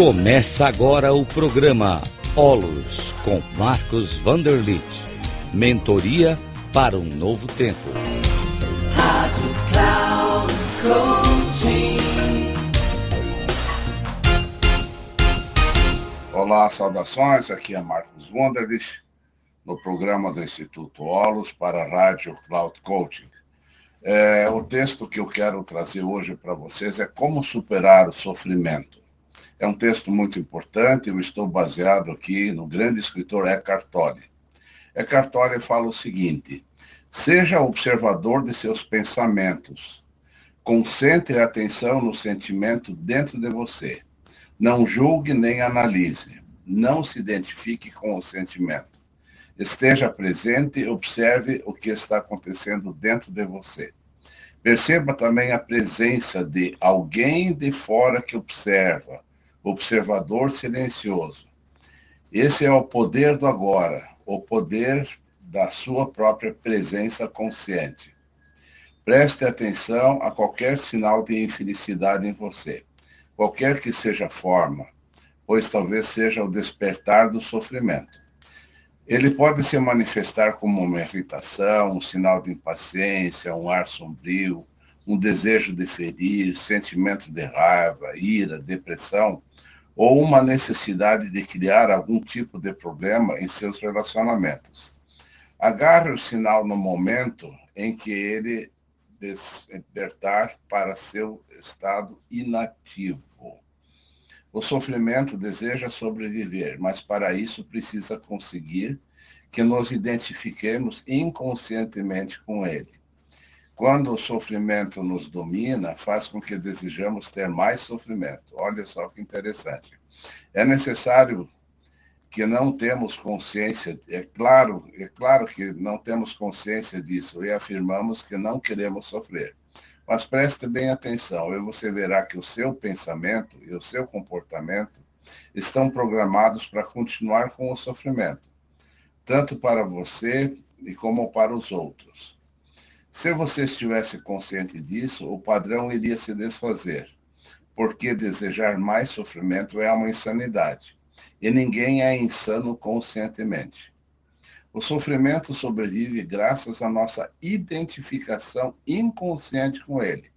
Começa agora o programa Olos com Marcos Vanderlit. Mentoria para um novo tempo. Rádio Cloud Coaching. Olá, saudações. Aqui é Marcos Vanderlit no programa do Instituto Olos para a Rádio Cloud Coaching. É, o texto que eu quero trazer hoje para vocês é Como Superar o Sofrimento. É um texto muito importante, eu estou baseado aqui no grande escritor Eckhart Tolle. Eckhart Tolle fala o seguinte: seja observador de seus pensamentos. Concentre a atenção no sentimento dentro de você. Não julgue nem analise. Não se identifique com o sentimento. Esteja presente e observe o que está acontecendo dentro de você. Perceba também a presença de alguém de fora que observa, observador silencioso. Esse é o poder do agora, o poder da sua própria presença consciente. Preste atenção a qualquer sinal de infelicidade em você, qualquer que seja a forma, pois talvez seja o despertar do sofrimento. Ele pode se manifestar como uma irritação, um sinal de impaciência, um ar sombrio, um desejo de ferir, sentimento de raiva, ira, depressão, ou uma necessidade de criar algum tipo de problema em seus relacionamentos. Agarre o sinal no momento em que ele despertar para seu estado inativo. O sofrimento deseja sobreviver, mas para isso precisa conseguir que nos identifiquemos inconscientemente com ele. Quando o sofrimento nos domina, faz com que desejamos ter mais sofrimento. Olha só que interessante. É necessário que não temos consciência, é claro, é claro que não temos consciência disso e afirmamos que não queremos sofrer. Mas preste bem atenção e você verá que o seu pensamento e o seu comportamento estão programados para continuar com o sofrimento, tanto para você e como para os outros. Se você estivesse consciente disso, o padrão iria se desfazer, porque desejar mais sofrimento é uma insanidade, e ninguém é insano conscientemente. O sofrimento sobrevive graças à nossa identificação inconsciente com ele,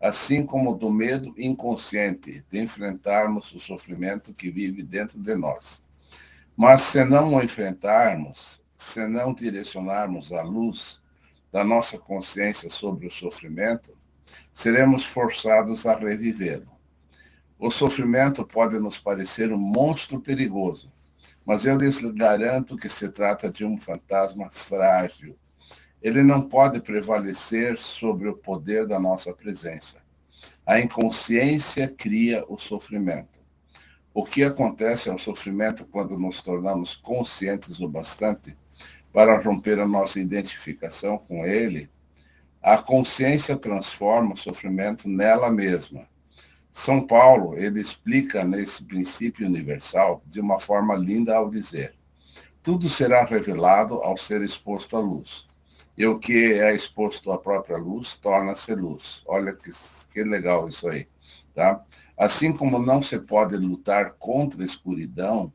assim como do medo inconsciente de enfrentarmos o sofrimento que vive dentro de nós. Mas se não o enfrentarmos, se não direcionarmos a luz, da nossa consciência sobre o sofrimento, seremos forçados a revivê-lo. O sofrimento pode nos parecer um monstro perigoso, mas eu lhes garanto que se trata de um fantasma frágil. Ele não pode prevalecer sobre o poder da nossa presença. A inconsciência cria o sofrimento. O que acontece ao sofrimento quando nos tornamos conscientes o bastante para romper a nossa identificação com ele, a consciência transforma o sofrimento nela mesma. São Paulo, ele explica nesse princípio universal de uma forma linda ao dizer: tudo será revelado ao ser exposto à luz. E o que é exposto à própria luz torna-se luz. Olha que, que legal isso aí, tá? Assim como não se pode lutar contra a escuridão,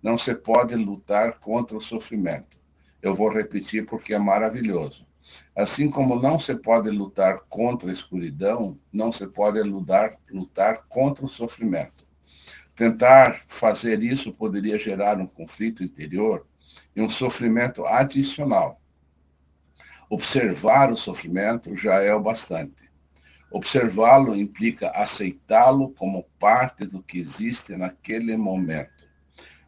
não se pode lutar contra o sofrimento. Eu vou repetir porque é maravilhoso. Assim como não se pode lutar contra a escuridão, não se pode lutar, lutar contra o sofrimento. Tentar fazer isso poderia gerar um conflito interior e um sofrimento adicional. Observar o sofrimento já é o bastante. Observá-lo implica aceitá-lo como parte do que existe naquele momento.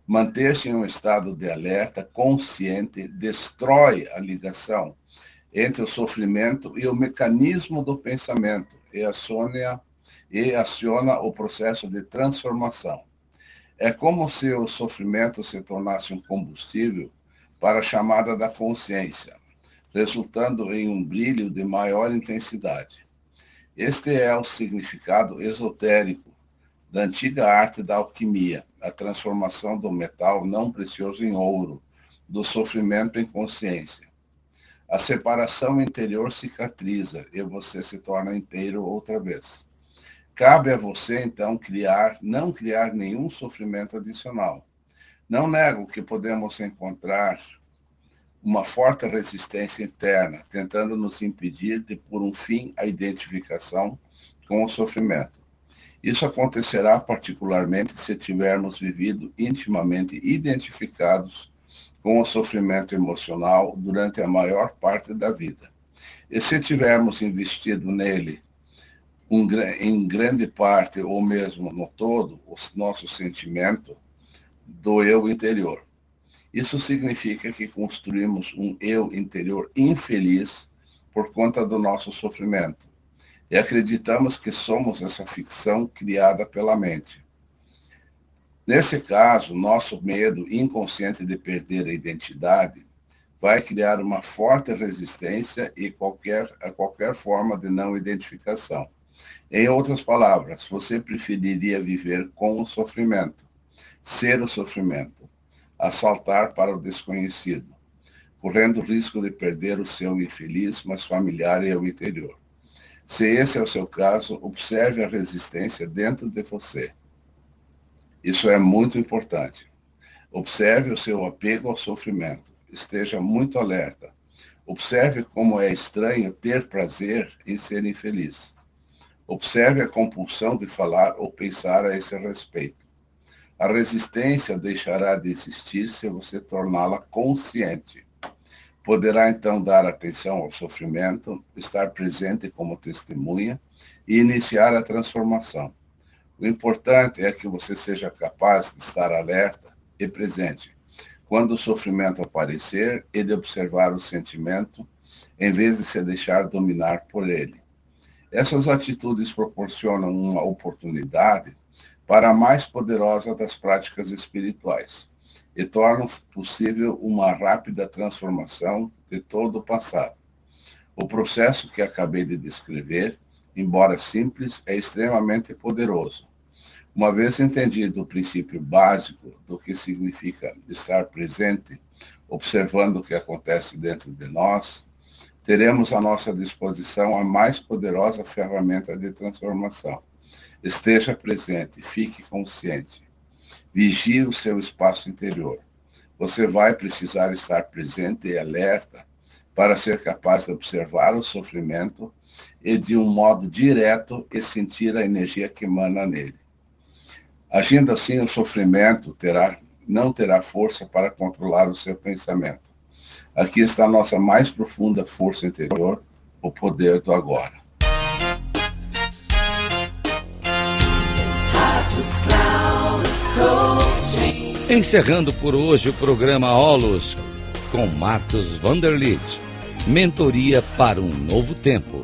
Manter-se em um estado de alerta consciente destrói a ligação entre o sofrimento e o mecanismo do pensamento e aciona, e aciona o processo de transformação. É como se o sofrimento se tornasse um combustível para a chamada da consciência, resultando em um brilho de maior intensidade. Este é o significado esotérico da antiga arte da alquimia, a transformação do metal não precioso em ouro, do sofrimento em consciência. A separação interior cicatriza e você se torna inteiro outra vez. Cabe a você, então, criar, não criar nenhum sofrimento adicional. Não nego que podemos encontrar uma forte resistência interna, tentando nos impedir de pôr um fim à identificação com o sofrimento. Isso acontecerá particularmente se tivermos vivido intimamente identificados com o sofrimento emocional durante a maior parte da vida. E se tivermos investido nele um, em grande parte, ou mesmo no todo, o nosso sentimento do eu interior. Isso significa que construímos um eu interior infeliz por conta do nosso sofrimento. E acreditamos que somos essa ficção criada pela mente. Nesse caso, nosso medo inconsciente de perder a identidade vai criar uma forte resistência e qualquer, a qualquer forma de não identificação. Em outras palavras, você preferiria viver com o sofrimento, ser o sofrimento, assaltar para o desconhecido, correndo o risco de perder o seu infeliz, mas familiar e ao interior. Se esse é o seu caso, observe a resistência dentro de você. Isso é muito importante. Observe o seu apego ao sofrimento. Esteja muito alerta. Observe como é estranho ter prazer em ser infeliz. Observe a compulsão de falar ou pensar a esse respeito. A resistência deixará de existir se você torná-la consciente. Poderá então dar atenção ao sofrimento, estar presente como testemunha e iniciar a transformação. O importante é que você seja capaz de estar alerta e presente quando o sofrimento aparecer e de observar o sentimento, em vez de se deixar dominar por ele. Essas atitudes proporcionam uma oportunidade para a mais poderosa das práticas espirituais e tornam possível uma rápida transformação de todo o passado. O processo que acabei de descrever, embora simples, é extremamente poderoso. Uma vez entendido o princípio básico do que significa estar presente, observando o que acontece dentro de nós, teremos à nossa disposição a mais poderosa ferramenta de transformação. Esteja presente, fique consciente. Vigie o seu espaço interior. Você vai precisar estar presente e alerta para ser capaz de observar o sofrimento e, de um modo direto, e sentir a energia que emana nele. Agindo assim, o sofrimento terá, não terá força para controlar o seu pensamento. Aqui está a nossa mais profunda força interior, o poder do agora. Encerrando por hoje o programa Olos com Marcos Vanderlit. Mentoria para um novo tempo.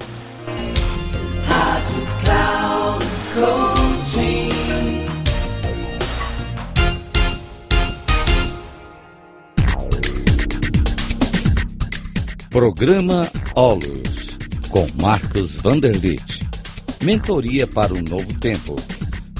Rádio Cloud. Programa Olus, com Marcos Vanderlit. Mentoria para um novo tempo.